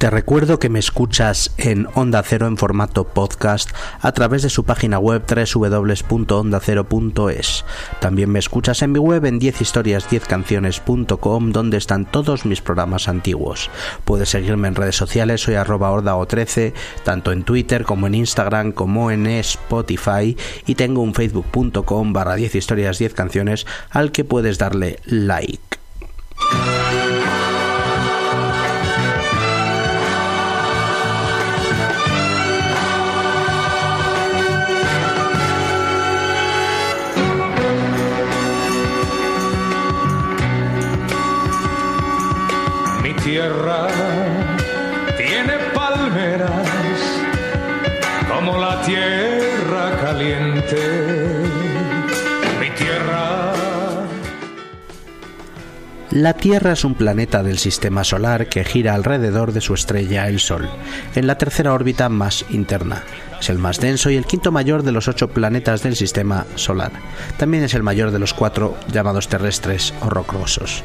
Te recuerdo que me escuchas en Onda Cero en formato podcast a través de su página web www.ondacero.es. También me escuchas en mi web en 10historias10canciones.com donde están todos mis programas antiguos. Puedes seguirme en redes sociales, soy arroba ordao13, tanto en Twitter como en Instagram como en Spotify y tengo un facebook.com barra 10 historias 10 canciones al que puedes darle like. La Tierra es un planeta del sistema solar que gira alrededor de su estrella, el Sol, en la tercera órbita más interna. Es el más denso y el quinto mayor de los ocho planetas del sistema solar. También es el mayor de los cuatro llamados terrestres o rocosos.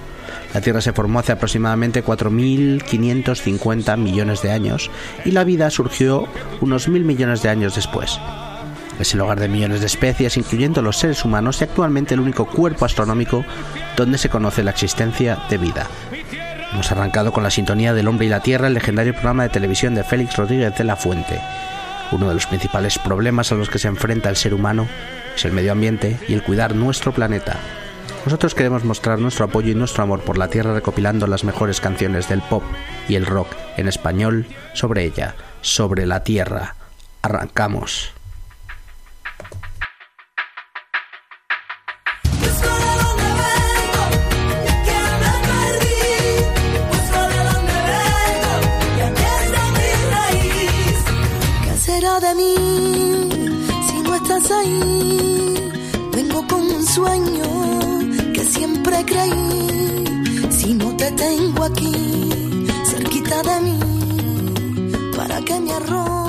La Tierra se formó hace aproximadamente 4.550 millones de años y la vida surgió unos mil millones de años después. Es el hogar de millones de especies, incluyendo los seres humanos, y actualmente el único cuerpo astronómico donde se conoce la existencia de vida. Hemos arrancado con la sintonía del hombre y la Tierra, el legendario programa de televisión de Félix Rodríguez de la Fuente. Uno de los principales problemas a los que se enfrenta el ser humano es el medio ambiente y el cuidar nuestro planeta. Nosotros queremos mostrar nuestro apoyo y nuestro amor por la Tierra recopilando las mejores canciones del pop y el rock en español sobre ella, sobre la Tierra. Arrancamos. Sueño siempre creí, si no te tengo aquí, cerquita de mí, para que me arrope.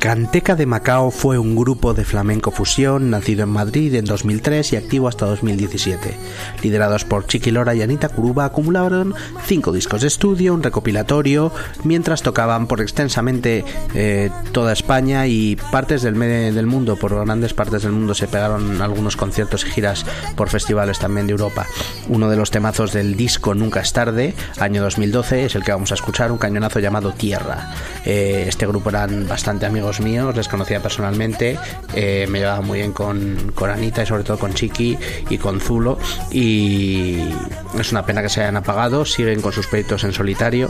Canteca de Macao fue un grupo de flamenco fusión nacido en Madrid en 2003 y activo hasta 2017. Liderados por Chiqui Lora y Anita Curuba, acumularon cinco discos de estudio, un recopilatorio, mientras tocaban por extensamente eh, toda España y partes del, del mundo, por grandes partes del mundo se pegaron algunos conciertos y giras por festivales también de Europa. Uno de los temazos del disco Nunca es tarde, año 2012, es el que vamos a escuchar, un cañonazo llamado Tierra. Eh, este grupo eran bastante amigos míos, les conocía personalmente, eh, me llevaba muy bien con, con, Anita y sobre todo con Chiqui y con Zulo y es una pena que se hayan apagado, siguen con sus proyectos en solitario,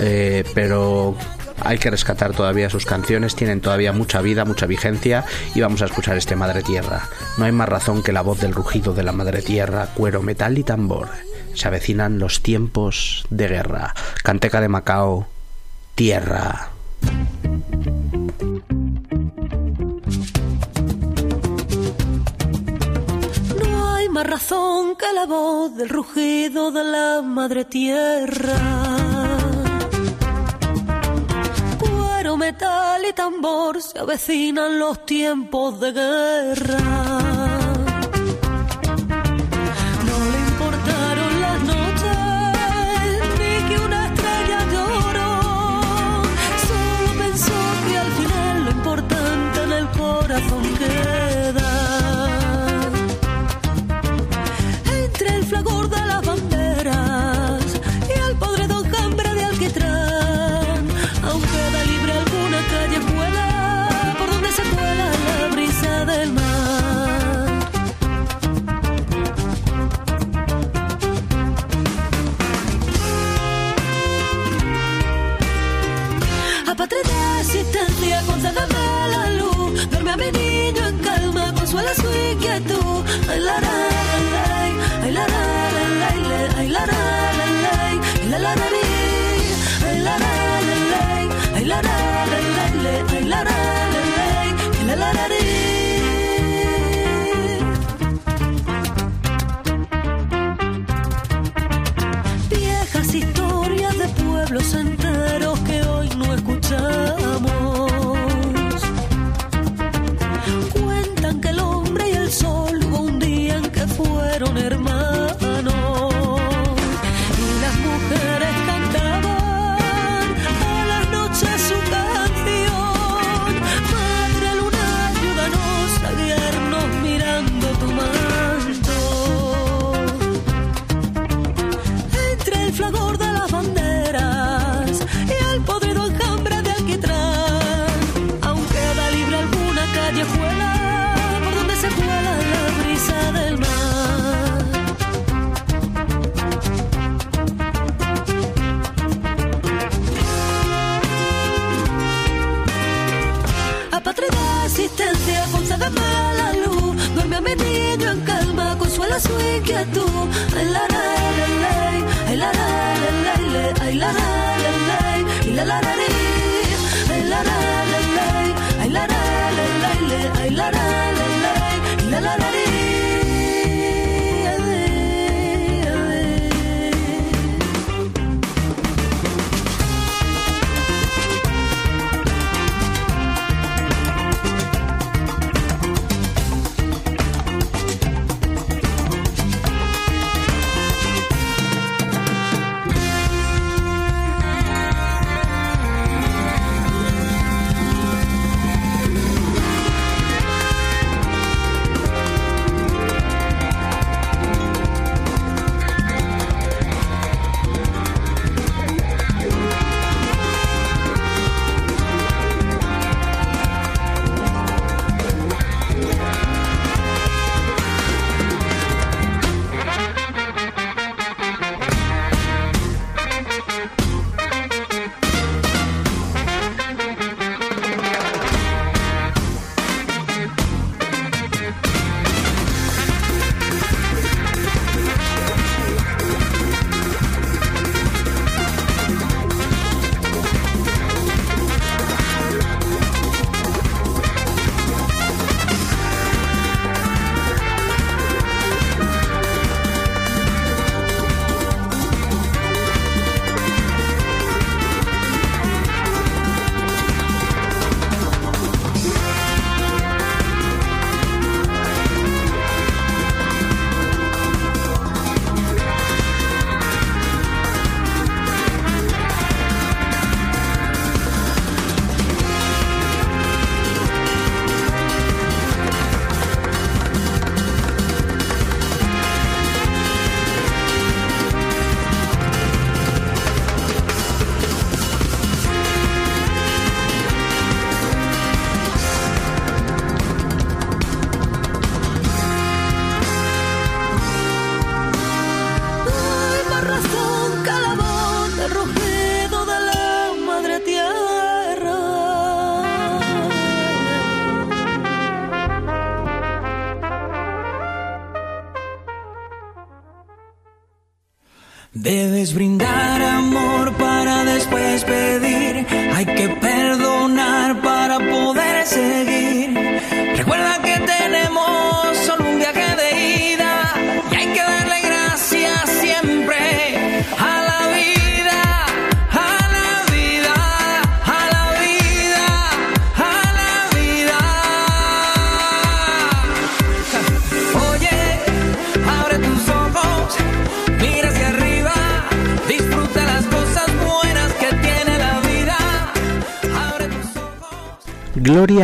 eh, pero hay que rescatar todavía sus canciones, tienen todavía mucha vida, mucha vigencia y vamos a escuchar este Madre Tierra. No hay más razón que la voz del rugido de la Madre Tierra, cuero, metal y tambor. Se avecinan los tiempos de guerra. Canteca de Macao, Tierra. Razón que la voz del rugido de la madre tierra. Cuero, metal y tambor se avecinan los tiempos de guerra. Notre Dame.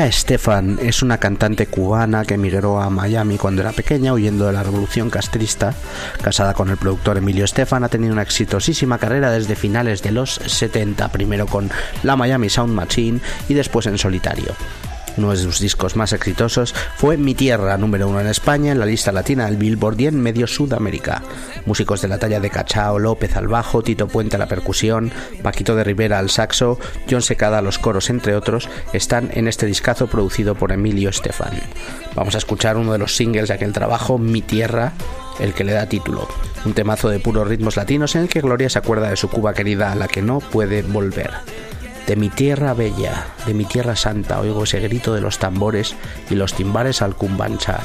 Estefan es una cantante cubana que emigró a Miami cuando era pequeña huyendo de la revolución castrista. Casada con el productor Emilio Estefan, ha tenido una exitosísima carrera desde finales de los 70, primero con la Miami Sound Machine y después en solitario. Uno de sus discos más exitosos fue Mi Tierra, número uno en España, en la lista latina del Billboard y en medio Sudamérica. Músicos de la talla de Cachao, López al bajo, Tito Puente a la percusión, Paquito de Rivera al saxo, John Secada a los coros, entre otros, están en este discazo producido por Emilio Estefan. Vamos a escuchar uno de los singles de aquel trabajo, Mi Tierra, el que le da título. Un temazo de puros ritmos latinos en el que Gloria se acuerda de su Cuba querida a la que no puede volver. De mi tierra bella, de mi tierra santa, oigo ese grito de los tambores y los timbales al cumbanchar,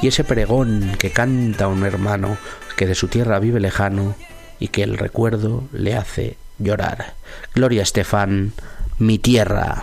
y ese pregón que canta un hermano que de su tierra vive lejano y que el recuerdo le hace llorar. Gloria Estefan, mi tierra.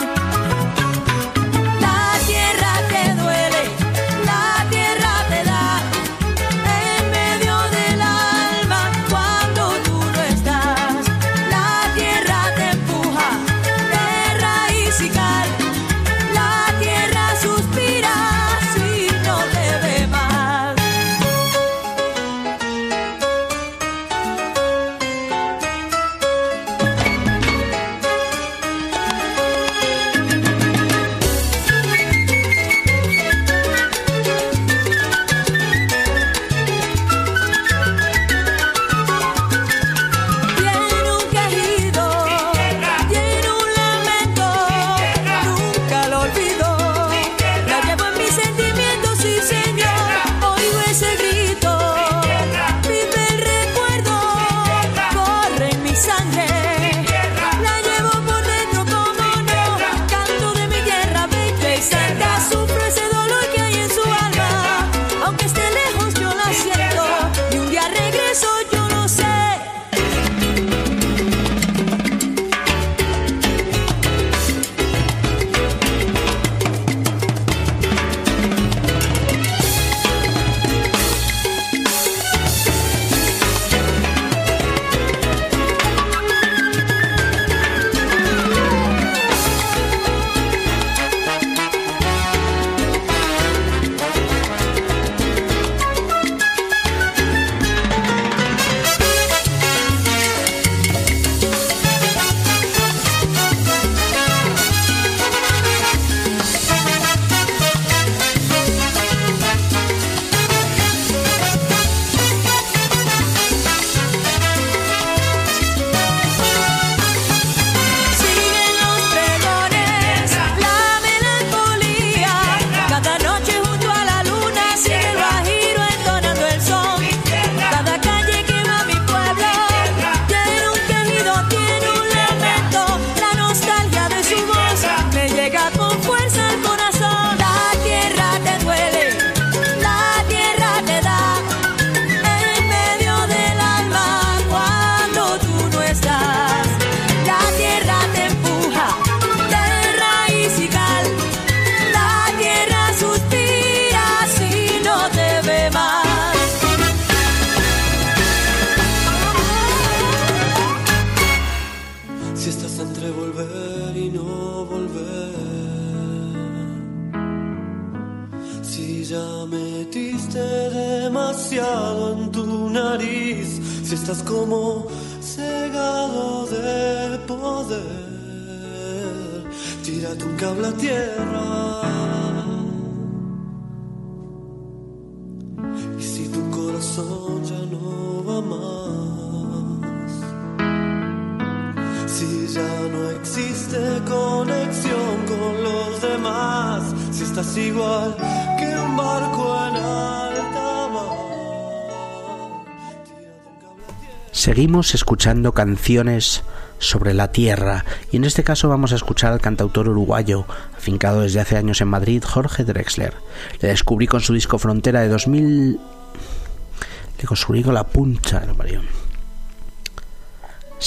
Escuchando canciones sobre la tierra y en este caso vamos a escuchar al cantautor uruguayo, afincado desde hace años en Madrid, Jorge Drexler. Le descubrí con su disco Frontera de 2000... Le descubrí con la puncha, no parió.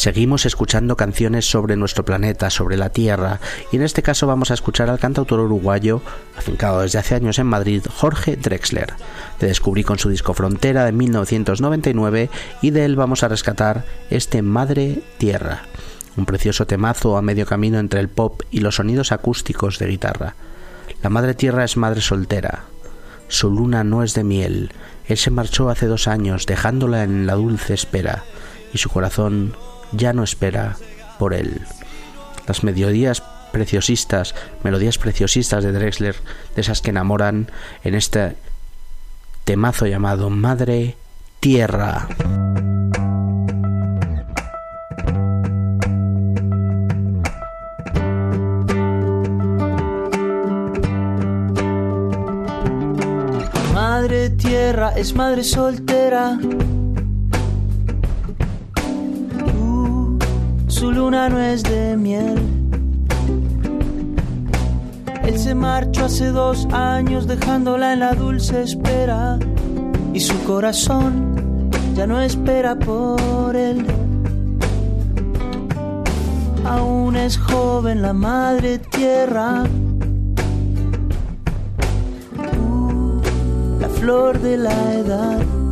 Seguimos escuchando canciones sobre nuestro planeta, sobre la Tierra, y en este caso vamos a escuchar al cantautor uruguayo, afincado desde hace años en Madrid, Jorge Drexler. Le descubrí con su disco Frontera de 1999 y de él vamos a rescatar este Madre Tierra, un precioso temazo a medio camino entre el pop y los sonidos acústicos de guitarra. La Madre Tierra es madre soltera. Su luna no es de miel. Él se marchó hace dos años, dejándola en la dulce espera, y su corazón ya no espera por él. Las melodías preciosistas, melodías preciosistas de Drexler, de esas que enamoran en este temazo llamado Madre Tierra. Madre tierra es madre soltera. Su luna no es de miel. Él se marchó hace dos años dejándola en la dulce espera. Y su corazón ya no espera por él. Aún es joven la madre tierra. la flor de la edad.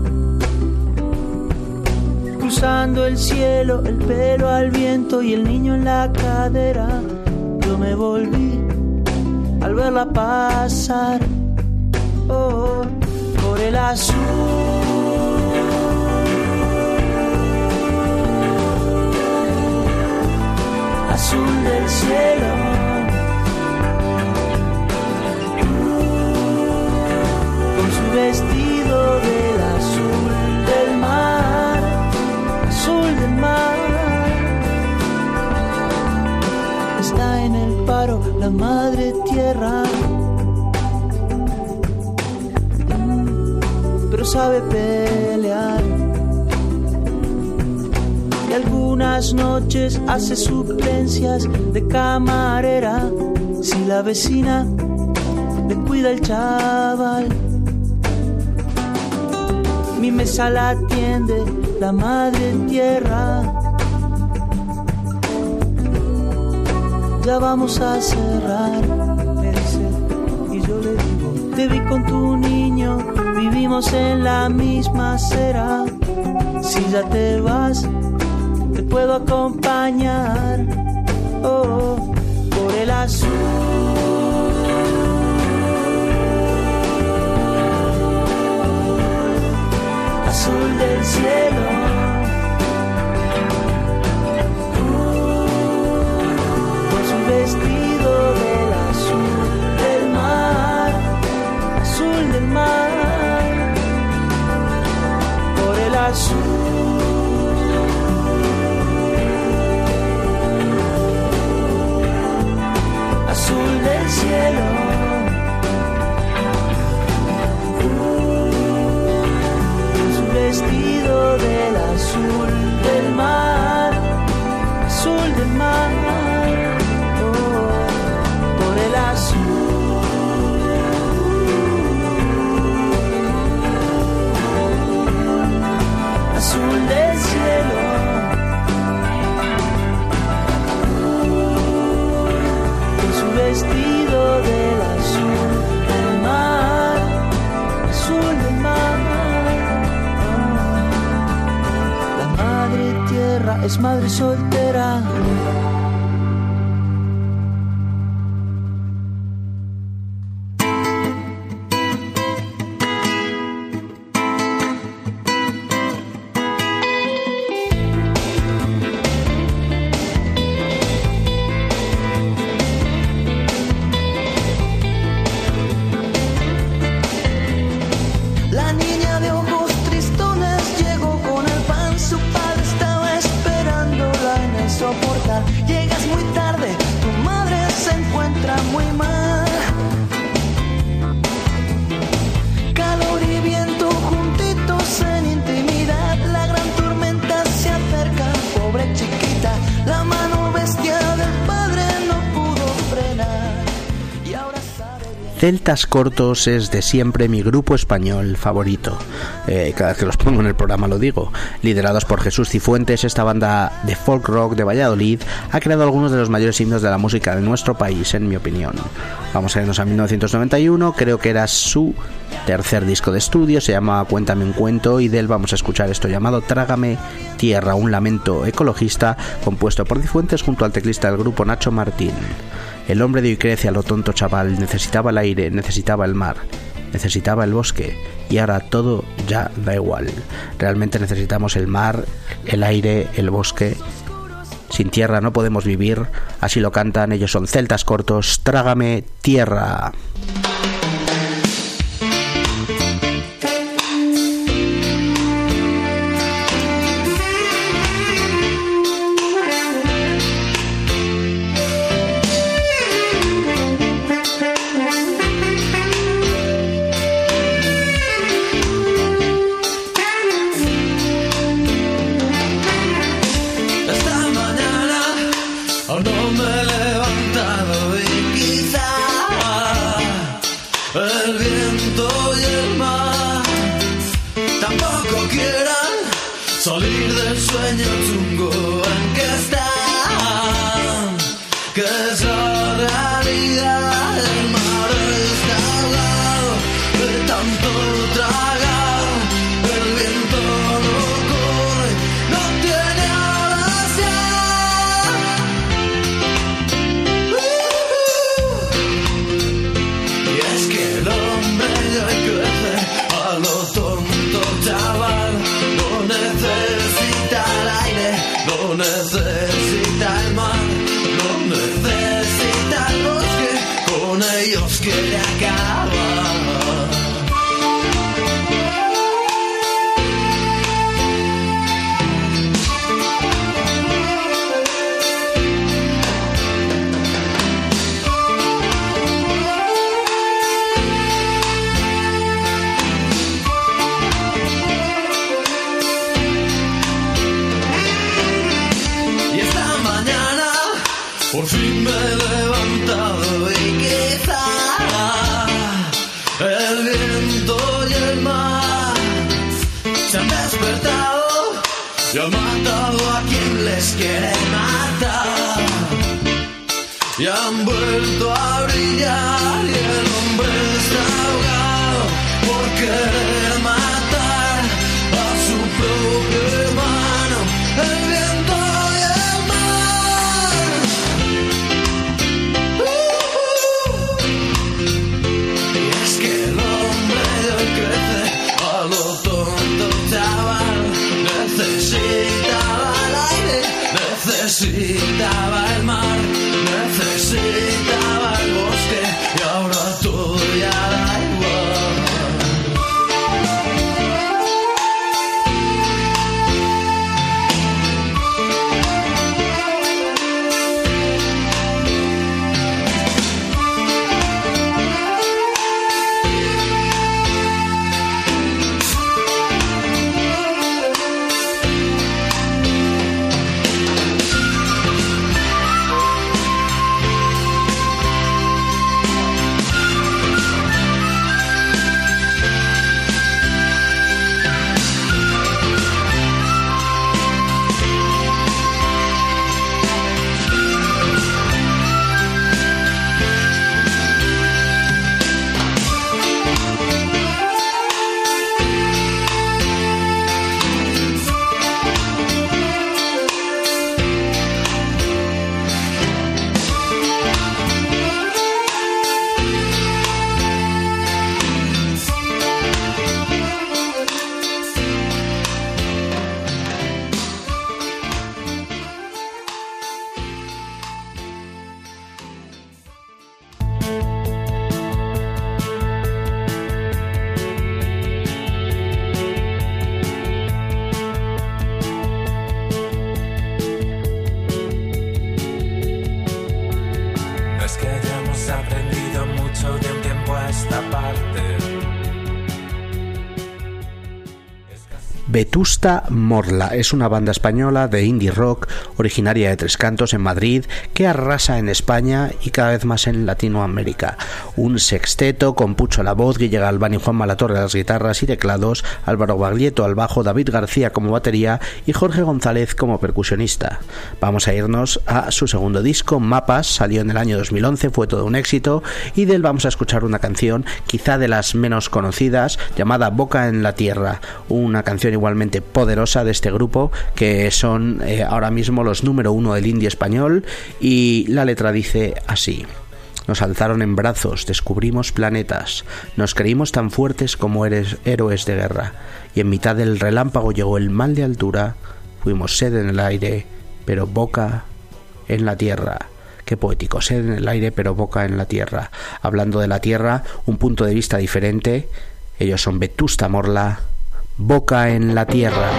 El cielo, el pelo al viento y el niño en la cadera. Yo me volví al verla pasar oh, por el azul. Azul del cielo. con su vestido del azul del mar, azul del mar. Está en el paro la madre tierra, Mm, pero sabe pelear. Y algunas noches hace suplencias de camarera si la vecina le cuida el chaval mi mesa la atiende la madre tierra. Ya vamos a cerrar, me dice, y yo le digo, te vi con tu niño, vivimos en la misma acera. Si ya te vas, te puedo acompañar, oh, por el azul. Del cielo. Con su vestido del azul del mar, azul del mar, por el azul. Azul del cielo. Vestido del azul del mar, azul del mar, oh, por el azul, azul del cielo. Su vestido del es madre soltera. Celtas Cortos es de siempre mi grupo español favorito. Eh, cada vez que los pongo en el programa lo digo. Liderados por Jesús Cifuentes, esta banda de folk rock de Valladolid ha creado algunos de los mayores himnos de la música de nuestro país, en mi opinión. Vamos a irnos a 1991, creo que era su tercer disco de estudio, se llama Cuéntame un cuento y de él vamos a escuchar esto llamado Trágame Tierra, un lamento ecologista compuesto por Cifuentes junto al teclista del grupo Nacho Martín. El hombre de hoy crece a lo tonto chaval, necesitaba el aire, necesitaba el mar, necesitaba el bosque y ahora todo ya da igual. Realmente necesitamos el mar, el aire, el bosque. Sin tierra no podemos vivir, así lo cantan, ellos son celtas cortos, trágame tierra. Vetusta Morla. Es una banda española de indie rock originaria de Tres Cantos en Madrid que arrasa en España y cada vez más en Latinoamérica. Un sexteto con Pucho a la voz, Guille Galván y Juan Malatorre a las guitarras y teclados, Álvaro Baglietto al bajo, David García como batería y Jorge González como percusionista. Vamos a irnos a su segundo disco, Mapas, salió en el año 2011, fue todo un éxito y de él vamos a escuchar una canción quizá de las menos conocidas llamada Boca en la Tierra, una canción igualmente poderosa de este grupo que son eh, ahora mismo los número uno del indie español y la letra dice así. Nos alzaron en brazos, descubrimos planetas, nos creímos tan fuertes como eres héroes de guerra, y en mitad del relámpago llegó el mal de altura, fuimos sed en el aire, pero boca en la tierra. Qué poético, sed en el aire, pero boca en la tierra. Hablando de la tierra, un punto de vista diferente. Ellos son Vetusta Morla, boca en la tierra.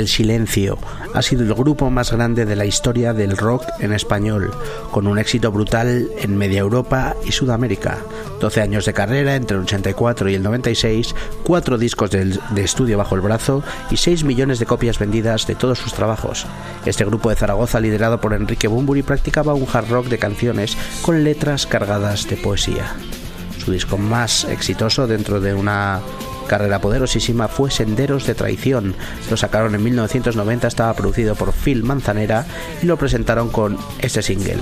Del Silencio ha sido el grupo más grande de la historia del rock en español, con un éxito brutal en media Europa y Sudamérica. 12 años de carrera entre el 84 y el 96, 4 discos de, estudio bajo el brazo y 6 millones de copias vendidas de todos sus trabajos. Este grupo de Zaragoza, liderado por Enrique Bumburi, practicaba un hard rock de canciones con letras cargadas de poesía. Su disco más exitoso dentro de una carrera poderosísima fue Senderos de Traición. Lo sacaron en 1990, estaba producido por Phil Manzanera y lo presentaron con este single.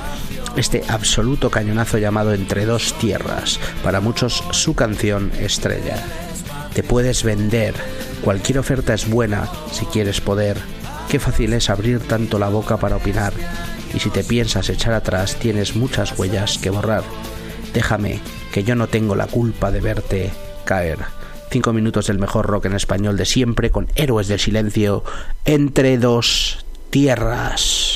Este absoluto cañonazo llamado Entre dos tierras, para muchos su canción estrella. Te puedes vender, cualquier oferta es buena si quieres poder. Qué fácil es abrir tanto la boca para opinar. Y si te piensas echar atrás, tienes muchas huellas que borrar. Déjame, que yo no tengo la culpa de verte caer. Cinco minutos del mejor rock en español de siempre con Héroes del Silencio entre dos tierras.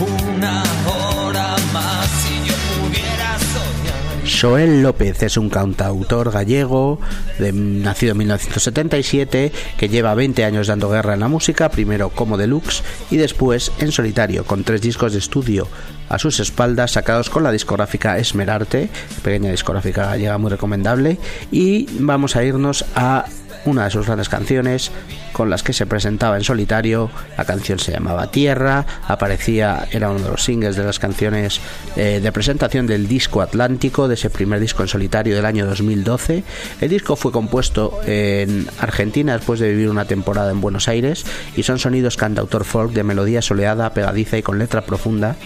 una hora más si yo pudiera soñar. Joel López es un cantautor gallego, nacido en 1977, que lleva 20 años dando guerra en la música, primero como deluxe y después en solitario, con tres discos de estudio a sus espaldas, sacados con la discográfica Esmerarte, pequeña discográfica gallega muy recomendable. Y vamos a irnos a una de sus grandes canciones con las que se presentaba en solitario. La canción se llamaba Tierra, aparecía, era uno de los singles de las canciones eh, de presentación del disco Atlántico, de ese primer disco en solitario del año 2012. El disco fue compuesto en Argentina después de vivir una temporada en Buenos Aires y son sonidos cantautor folk de melodía soleada, pegadiza y con letra profunda,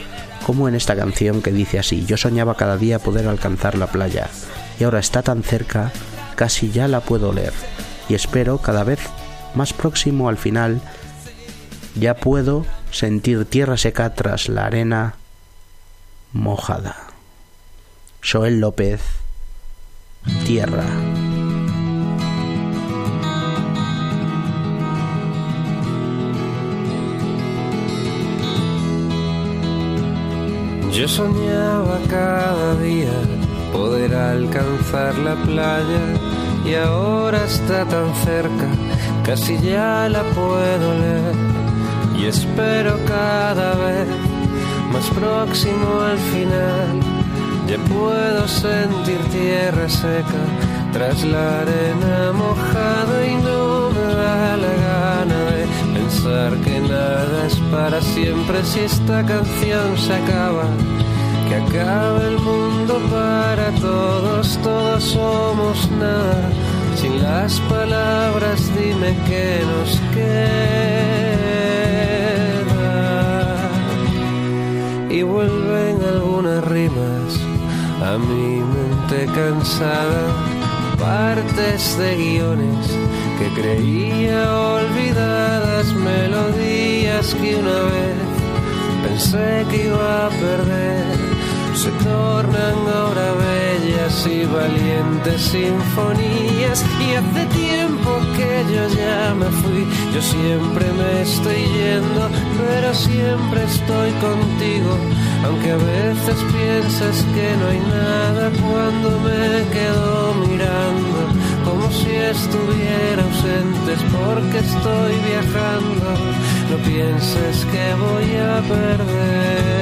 como en esta canción que dice así, yo soñaba cada día poder alcanzar la playa y ahora está tan cerca, casi ya la puedo oler y espero cada vez más próximo al final ya puedo sentir tierra seca tras la arena mojada. Joel López, Tierra. Yo soñaba cada día poder alcanzar la playa y ahora está tan cerca, casi ya la puedo leer y espero cada vez más próximo al final. Ya puedo sentir tierra seca tras la arena mojada y no me da la gana de pensar que nada es para siempre si esta canción se acaba que acabe el mundo para todos, todos somos nada. Sin las palabras dime qué nos queda. Y vuelven algunas rimas a mi mente cansada, partes de guiones que creía olvidadas, melodías que una vez pensé que iba a perder se tornan ahora bellas y valientes sinfonías. Y hace tiempo que yo ya me fui, yo siempre me estoy yendo, pero siempre estoy contigo, aunque a veces pienses que no hay nada cuando me quedo mirando, como si estuviera ausente, porque estoy viajando, no pienses que voy a perder.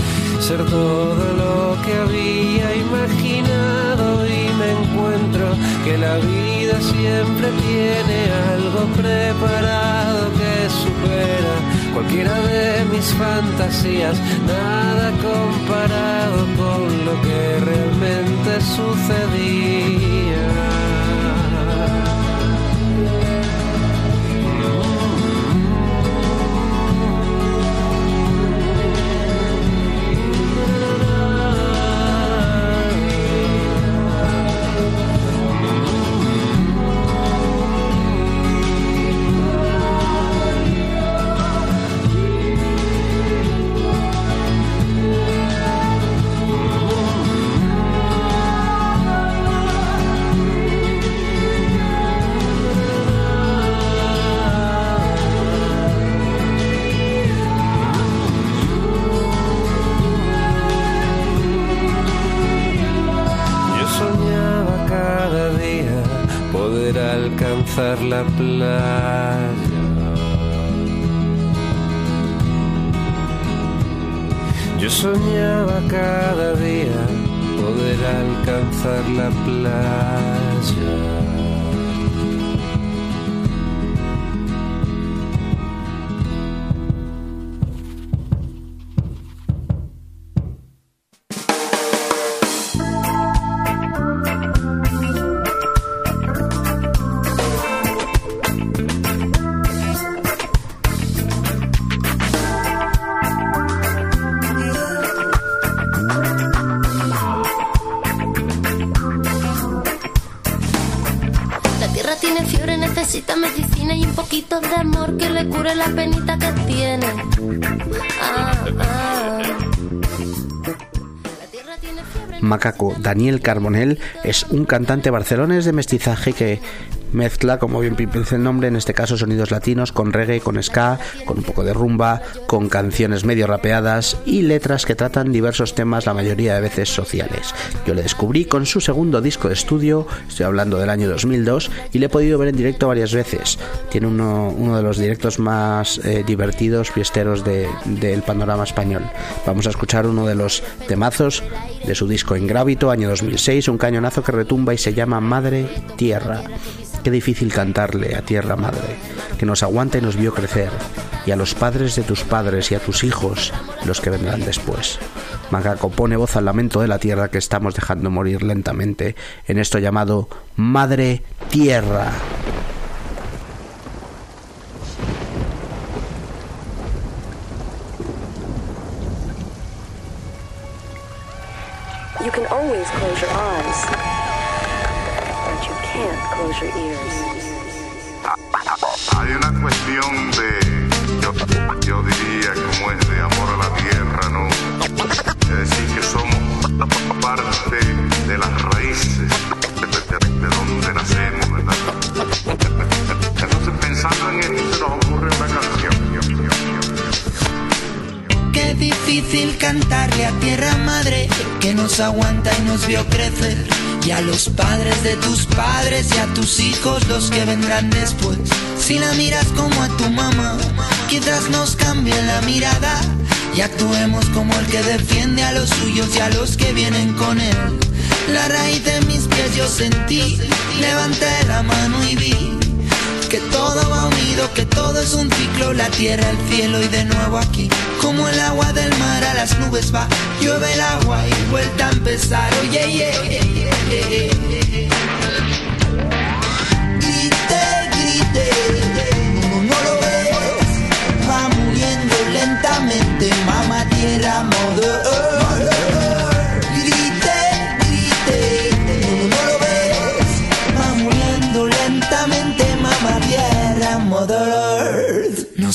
ser todo lo que había imaginado y me encuentro que la vida siempre tiene algo preparado que supera cualquiera de mis fantasías, nada comparado con lo que realmente sucedía. La playa. Yo soñaba cada día poder alcanzar la playa. Daniel Carbonell es un cantante barcelonés de mestizaje que mezcla, como bien dice el nombre, en este caso sonidos latinos con reggae, con ska, con un poco de rumba, con canciones medio rapeadas y letras que tratan diversos temas, la mayoría de veces sociales. Yo le descubrí con su segundo disco de estudio, estoy hablando del año 2002, y le he podido ver en directo varias veces. Tiene uno, uno de los directos más eh, divertidos, fiesteros del panorama español. Vamos a escuchar uno de los temazos de su disco En Gravito, año 2006, un cañonazo que retumba y se llama Madre Tierra. Qué difícil cantarle a tierra madre, que nos aguanta y nos vio crecer, y a los padres de tus padres y a tus hijos, los que vendrán después. Macaco pone voz al lamento de la tierra que estamos dejando morir lentamente en esto llamado Madre Tierra. You can always close your eyes, Hay una cuestión de, yo, yo diría como es de amor a la tierra, ¿no? Es decir, que somos parte de las raíces de, de- de donde nacemos, ¿verdad? Entonces pensando en esto se nos ocurre una canción. Qué difícil cantarle a tierra madre que nos aguanta y nos vio crecer. Y a los padres de tus padres y a tus hijos los que vendrán después. Si la miras como a tu mamá, quizás nos cambie la mirada y actuemos como el que defiende a los suyos y a los que vienen con él. La raíz de mis pies yo sentí, levanté la mano y vi que todo va unido, que todo es un ciclo, la tierra, el cielo y de nuevo aquí. Como el agua del mar a las nubes va, llueve el agua y vuelta a empezar. Oye, yeah, yeah. Grite, grite, no, no lo ves, va muriendo lentamente, mamá tierra, mother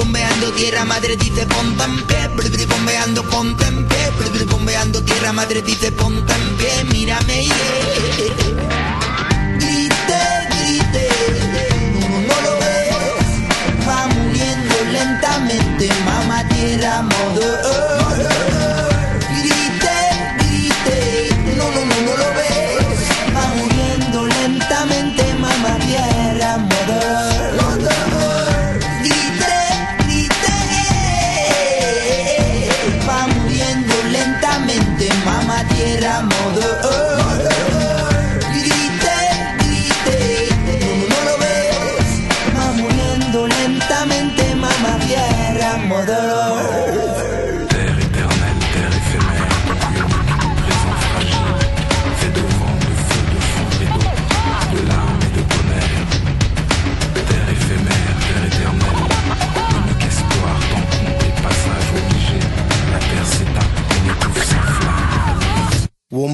Bombeando tierra madre dice ponte en pie, brr, bombeando ponte en pie, brr, bombeando tierra madre dice ponte en pie, mírame yeah. Grite, grite, no, no, lo ves, va muriendo lentamente, mamá tierra, mother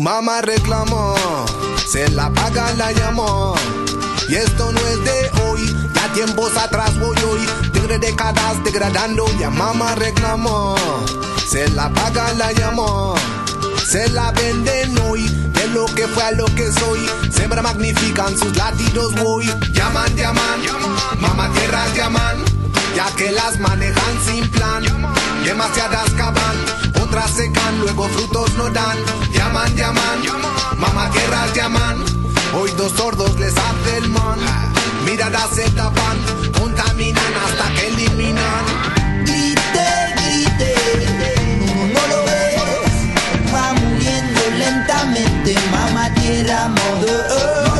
mamá reclamó, se la paga la llamó. Y esto no es de hoy, ya tiempos atrás voy hoy. Tigre décadas degradando, ya mamá reclamó. Se la paga la llamó, se la venden hoy. De lo que fue a lo que soy, siempre magnifican sus latidos voy. Llaman, llaman, mamá tierras llaman, ya que las manejan sin plan. Demasiadas caban, otras secan, luego frutos no dan. Llaman, llaman, mamá tierras llaman. Hoy dos sordos les hace el man. Miradas se tapan, contaminan hasta que eliminan. Grite, grite, no, no lo ves, va muriendo lentamente, mamá tierra, mother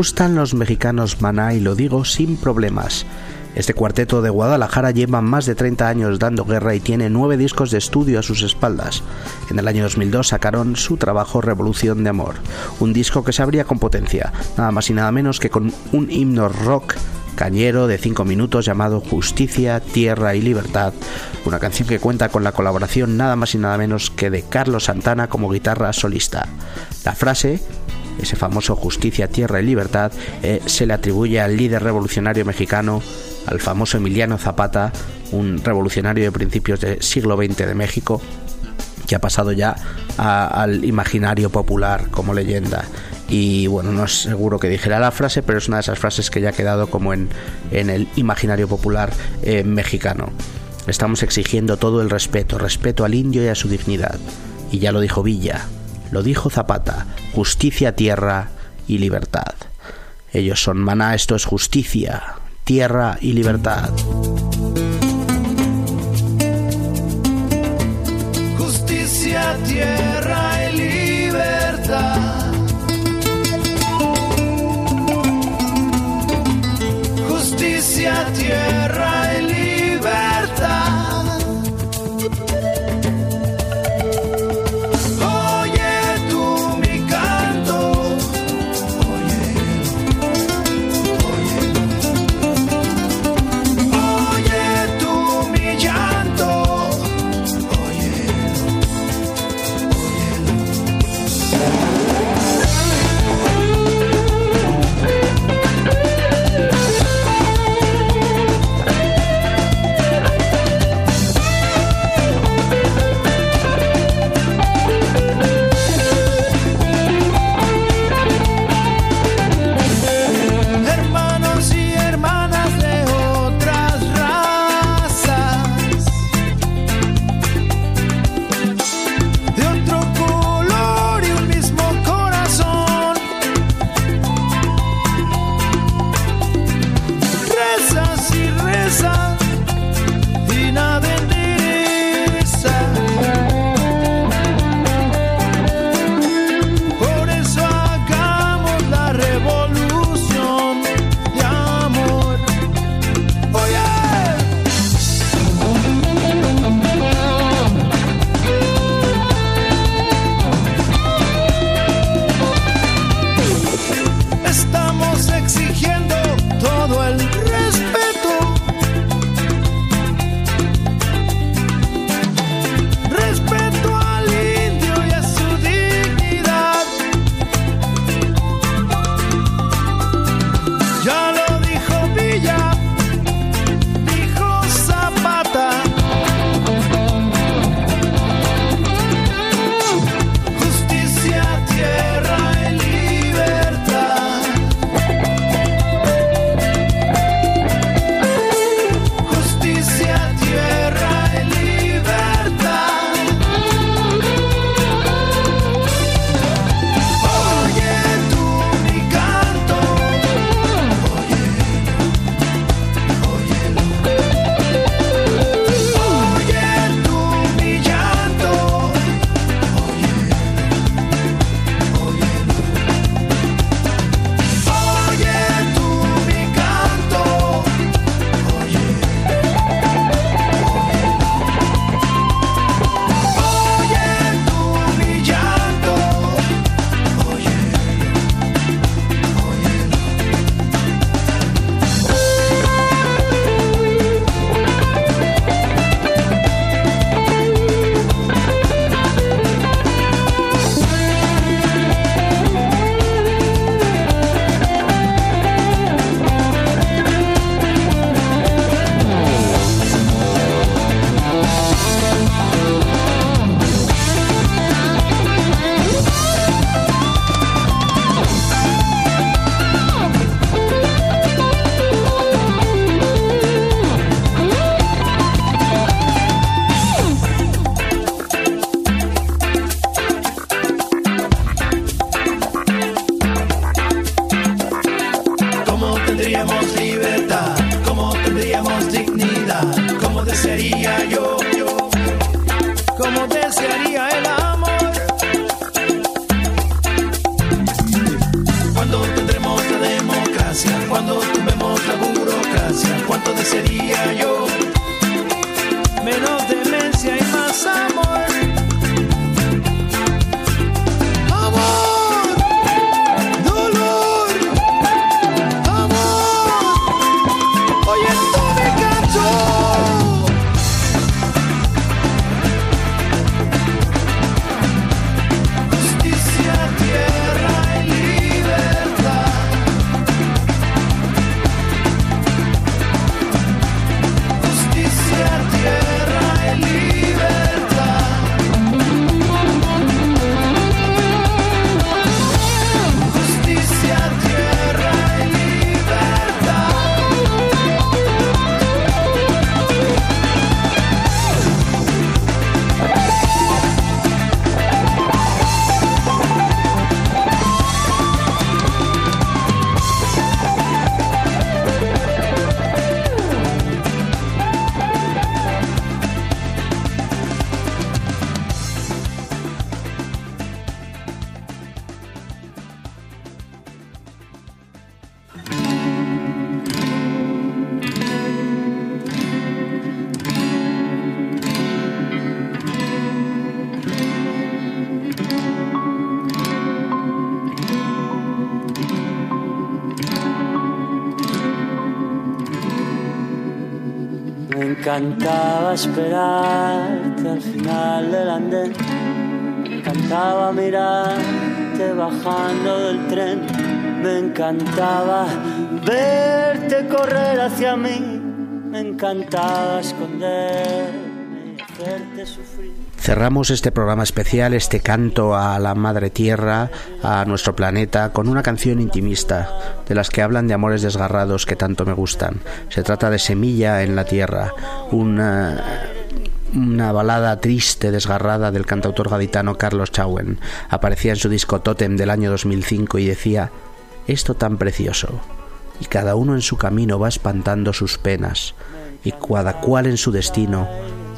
gustan los mexicanos Maná y lo digo sin problemas. Este cuarteto de Guadalajara lleva más de 30 años dando guerra y tiene nueve discos de estudio a sus espaldas. En el año 2002 sacaron su trabajo Revolución de Amor, un disco que se abría con potencia, nada más y nada menos que con un himno rock cañero de 5 minutos llamado Justicia, Tierra y Libertad, una canción que cuenta con la colaboración nada más y nada menos que de Carlos Santana como guitarra solista. La frase ese famoso Justicia, Tierra y Libertad, eh, se le atribuye al líder revolucionario mexicano, al famoso Emiliano Zapata, un revolucionario de principios del siglo XX de México, que ha pasado ya al imaginario popular como leyenda. Y bueno, no es seguro que dijera la frase, pero es una de esas frases que ya ha quedado como en, en el imaginario popular eh, mexicano. Estamos exigiendo todo el respeto, respeto al indio y a su dignidad. Y ya lo dijo Villa, lo dijo Zapata, justicia, tierra y libertad. Ellos son maná, esto es justicia, tierra y libertad. Justicia, tierra encantaba esperarte al final del andén. Me encantaba mirarte bajando del tren. Me encantaba verte correr hacia mí. Me encantaba esconderme hacerte sufrir. Cerramos este programa especial, este canto a la Madre Tierra, a nuestro planeta, con una canción intimista, de las que hablan de amores desgarrados que tanto me gustan. Se trata de Semilla en la Tierra, una, una balada triste, desgarrada del cantautor gaditano Carlos Chauen. Aparecía en su disco Totem del año 2005 y decía, esto tan precioso, y cada uno en su camino va espantando sus penas, y cada cual en su destino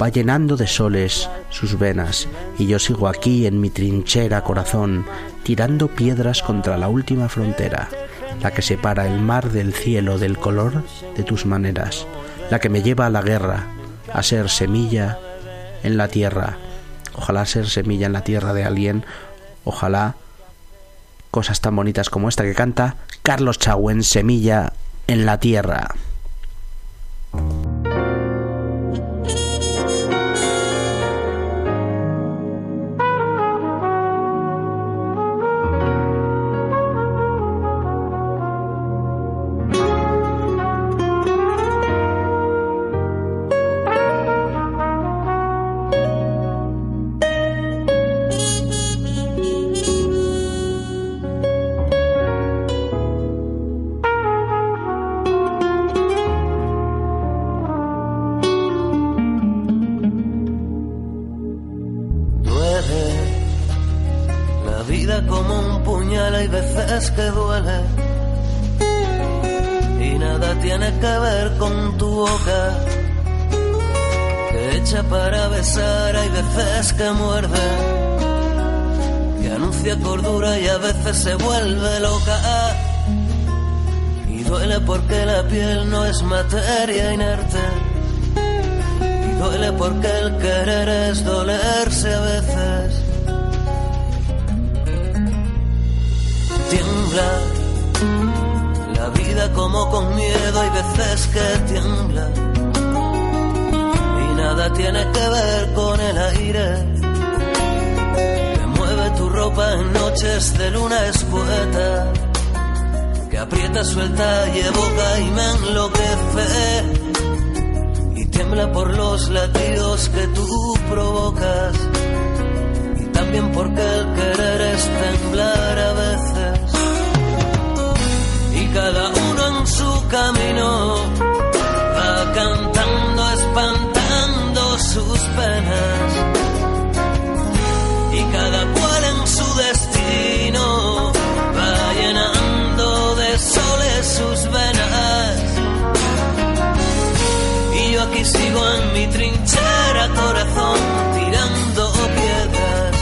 va llenando de soles sus venas, y yo sigo aquí en mi trinchera corazón, tirando piedras contra la última frontera, la que separa el mar del cielo del color de tus maneras, la que me lleva a la guerra, a ser semilla en la tierra. Ojalá ser semilla en la tierra de alguien, ojalá cosas tan bonitas como esta que canta Carlos Chauen, Semilla en la tierra. Y nada tiene que ver con tu boca, que echa para besar, hay veces que muerde, que anuncia cordura y a veces se vuelve loca. Y duele porque la piel no es materia inerte. Y duele porque el querer es dolerse a veces. Tiembla como con miedo, hay veces que tiembla. Y nada tiene que ver con el aire. Que mueve tu ropa en noches de luna escueta. Que aprieta, suelta y evoca y me enloquece y tiembla por los latidos que tú provocas y también porque el querer es temblar a veces cada camino va cantando espantando sus penas. Y cada cual en su destino va llenando de soles sus venas. Y yo aquí sigo en mi trinchera, corazón, tirando piedras.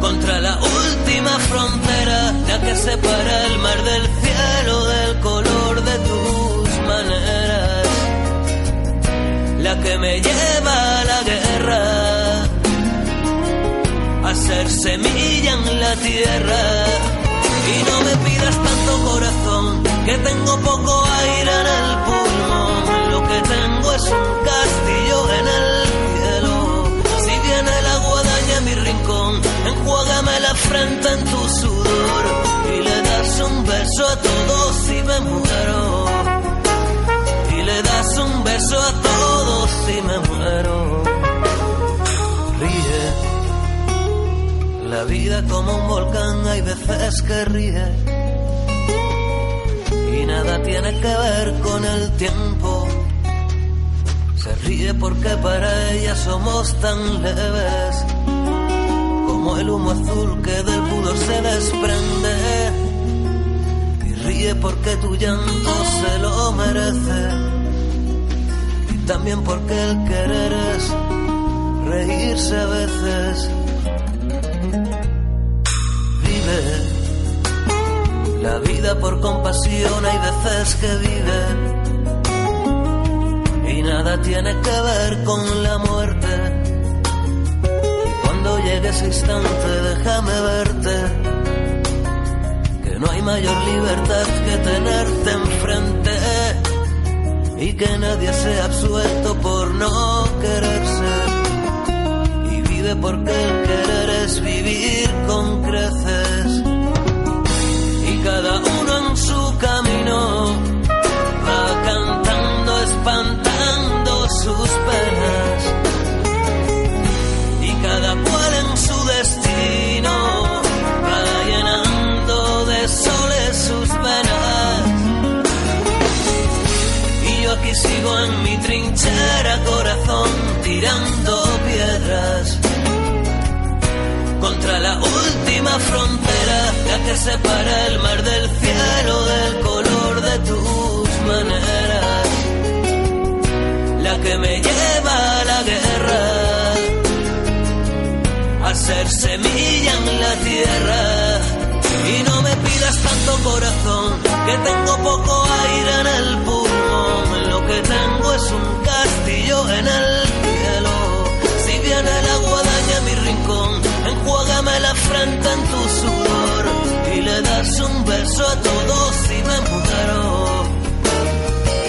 Contra la última frontera, la que separa el mar del cielo que me lleva a la guerra, a ser semilla en la tierra. Y no me pidas tanto corazón, que tengo poco aire en el pulmón. Lo que tengo es un castillo en el cielo. Si viene la guadaña a mi rincón, enjuágame la frente en tu sudor. Y le das un beso a todos y me muero. Y le das un beso a todos y me muero. Ríe. La vida como un volcán hay veces que ríe y nada tiene que ver con el tiempo. Se ríe porque para ella somos tan leves como el humo azul que del pudor se desprende. Y ríe porque tu llanto se lo merece también porque el querer es reírse a veces. Vive la vida por compasión hay veces que vive y nada tiene que ver con la muerte. Y cuando llegue ese instante déjame verte, que no hay mayor libertad que tenerte enfrente y que nadie sea absuelto por no quererse. Y vive porque el querer es vivir con creces trinchera corazón tirando piedras contra la última frontera, la que separa el mar del cielo del color de tus maneras, la que me lleva a la guerra, a ser semilla en la tierra. Y no me pidas tanto corazón, que tengo poco aire en el pulmón, lo que tengo es un en el cielo. Si viene la guadaña a mi rincón, enjuágame la frente en tu sudor y le das un beso a todos y me muero.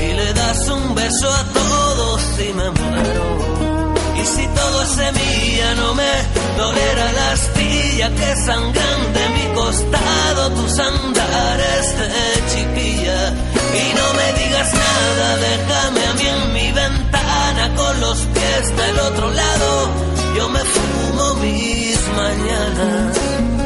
Y le das un beso a todos y me muero. Y si todo es semilla, no me dolerá la astilla que sangran de mi costado tus andares de chiquilla. Y no me digas nada, déjame a mí en mi ventana con los pies del otro lado. Yo me fumo mis mañanas.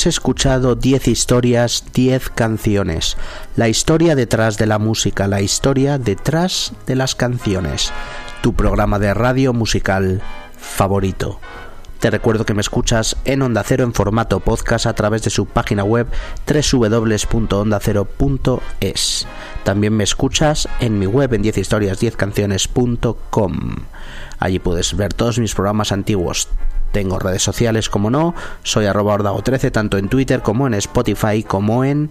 Has escuchado 10 historias, 10 canciones. La historia detrás de la música, la historia detrás de las canciones. Tu programa de radio musical favorito. Te recuerdo que me escuchas en Onda Cero en formato podcast a través de su página web www.ondacero.es. También me escuchas en mi web en 10historias10canciones.com. Allí puedes ver todos mis programas antiguos. Tengo redes sociales como no, soy arroba ordago13 tanto en Twitter como en Spotify como en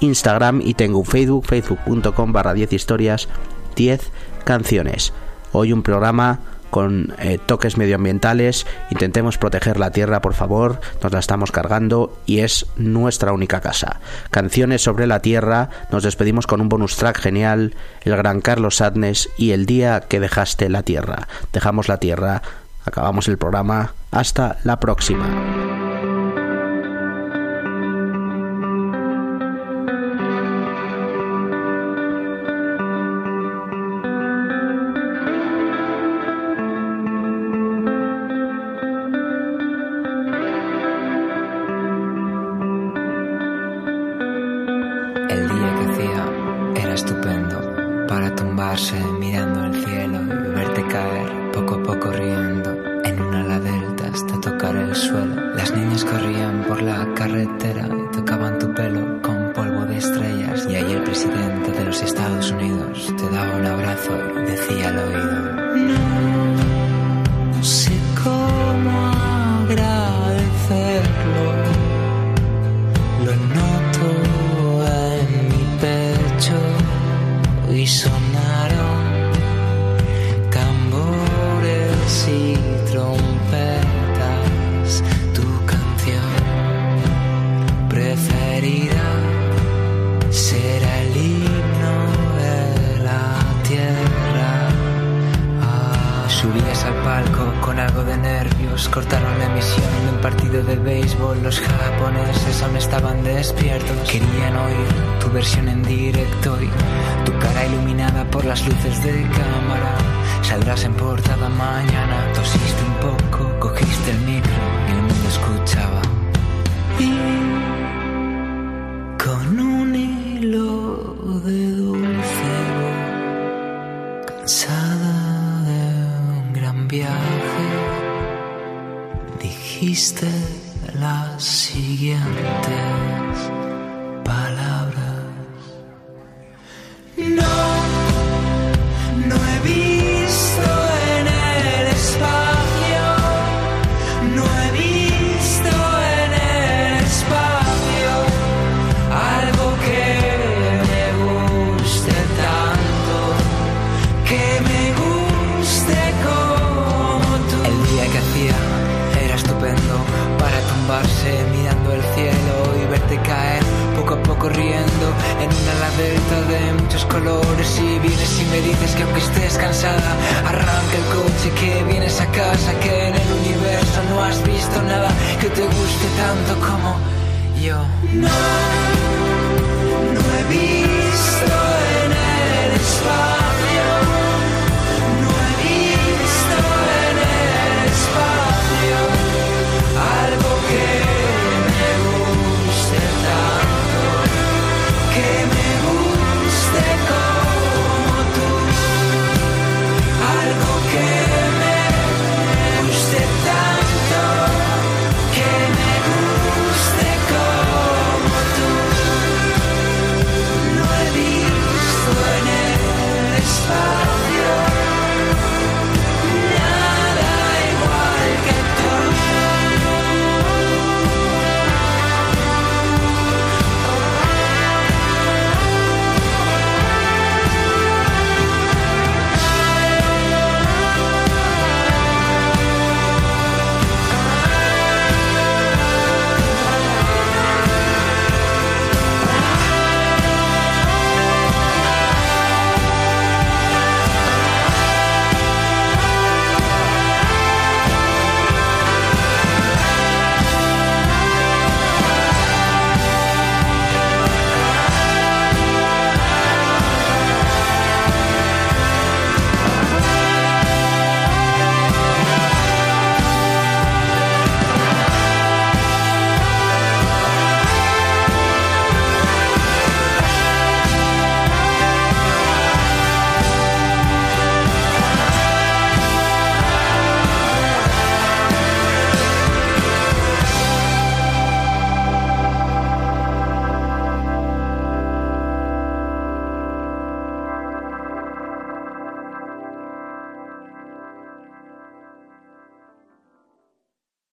Instagram y tengo un Facebook, facebook.com barra 10 historias, 10 canciones. Hoy un programa con eh, toques medioambientales. Intentemos proteger la tierra, por favor, nos la estamos cargando y es nuestra única casa. Canciones sobre la tierra, nos despedimos con un bonus track genial, el gran Carlos Sadness y el día que dejaste la tierra. Dejamos la tierra, acabamos el programa, hasta la próxima. mirando el cielo y verte caer poco a poco riendo en una ladera de muchos colores. Y vienes y me dices que aunque estés cansada arranca el coche que vienes a casa que en el universo no has visto nada que te guste tanto como yo. No no he visto en el espacio.